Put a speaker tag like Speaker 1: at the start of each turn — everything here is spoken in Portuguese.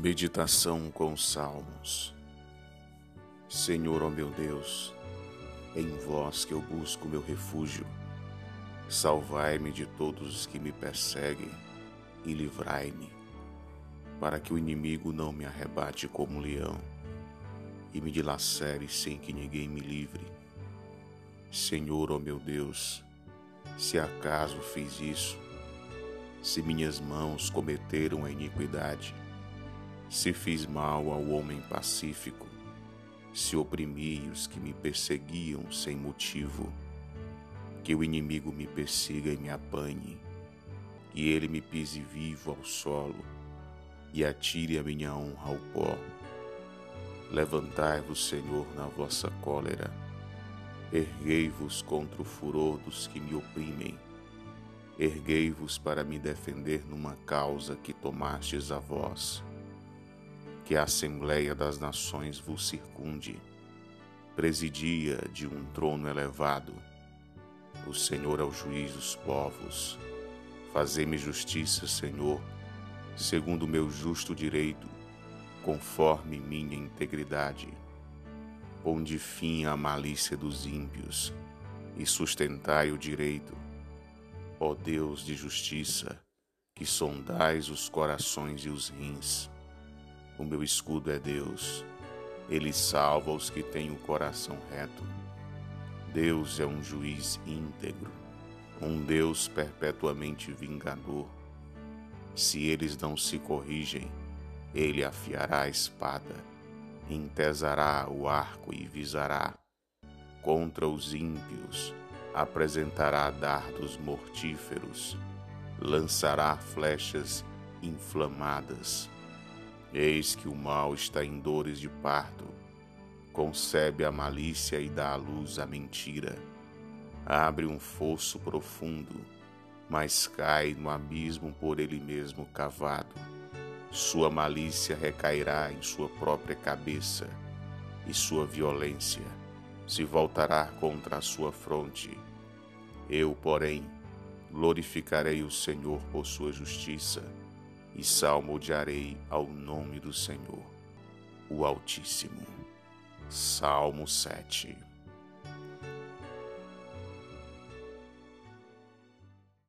Speaker 1: Meditação com Salmos Senhor, ó meu Deus, em vós que eu busco meu refúgio. Salvai-me de todos os que me perseguem e livrai-me, para que o inimigo não me arrebate como leão e me dilacere sem que ninguém me livre. Senhor, ó meu Deus, se acaso fiz isso, se minhas mãos cometeram a iniquidade, se fiz mal ao homem pacífico, se oprimi os que me perseguiam sem motivo, que o inimigo me persiga e me apanhe, que ele me pise vivo ao solo e atire a minha honra ao pó. Levantai-vos, Senhor, na vossa cólera, erguei-vos contra o furor dos que me oprimem, erguei-vos para me defender numa causa que tomastes a vós que a Assembleia das Nações vos circunde, presidia de um trono elevado. O Senhor é o juiz dos povos. Fazei-me justiça, Senhor, segundo o meu justo direito, conforme minha integridade. Ponde fim à malícia dos ímpios e sustentai o direito. Ó Deus de justiça, que sondais os corações e os rins, o meu escudo é Deus. Ele salva os que têm o coração reto. Deus é um juiz íntegro, um Deus perpetuamente vingador. Se eles não se corrigem, ele afiará a espada, entesará o arco e visará. Contra os ímpios apresentará dardos mortíferos, lançará flechas inflamadas Eis que o mal está em dores de parto, concebe a malícia e dá à luz a mentira. Abre um fosso profundo, mas cai no abismo por ele mesmo cavado. Sua malícia recairá em sua própria cabeça, e sua violência se voltará contra a sua fronte. Eu, porém, glorificarei o Senhor por sua justiça e salmodiarei ao nome do Senhor, o Altíssimo. Salmo 7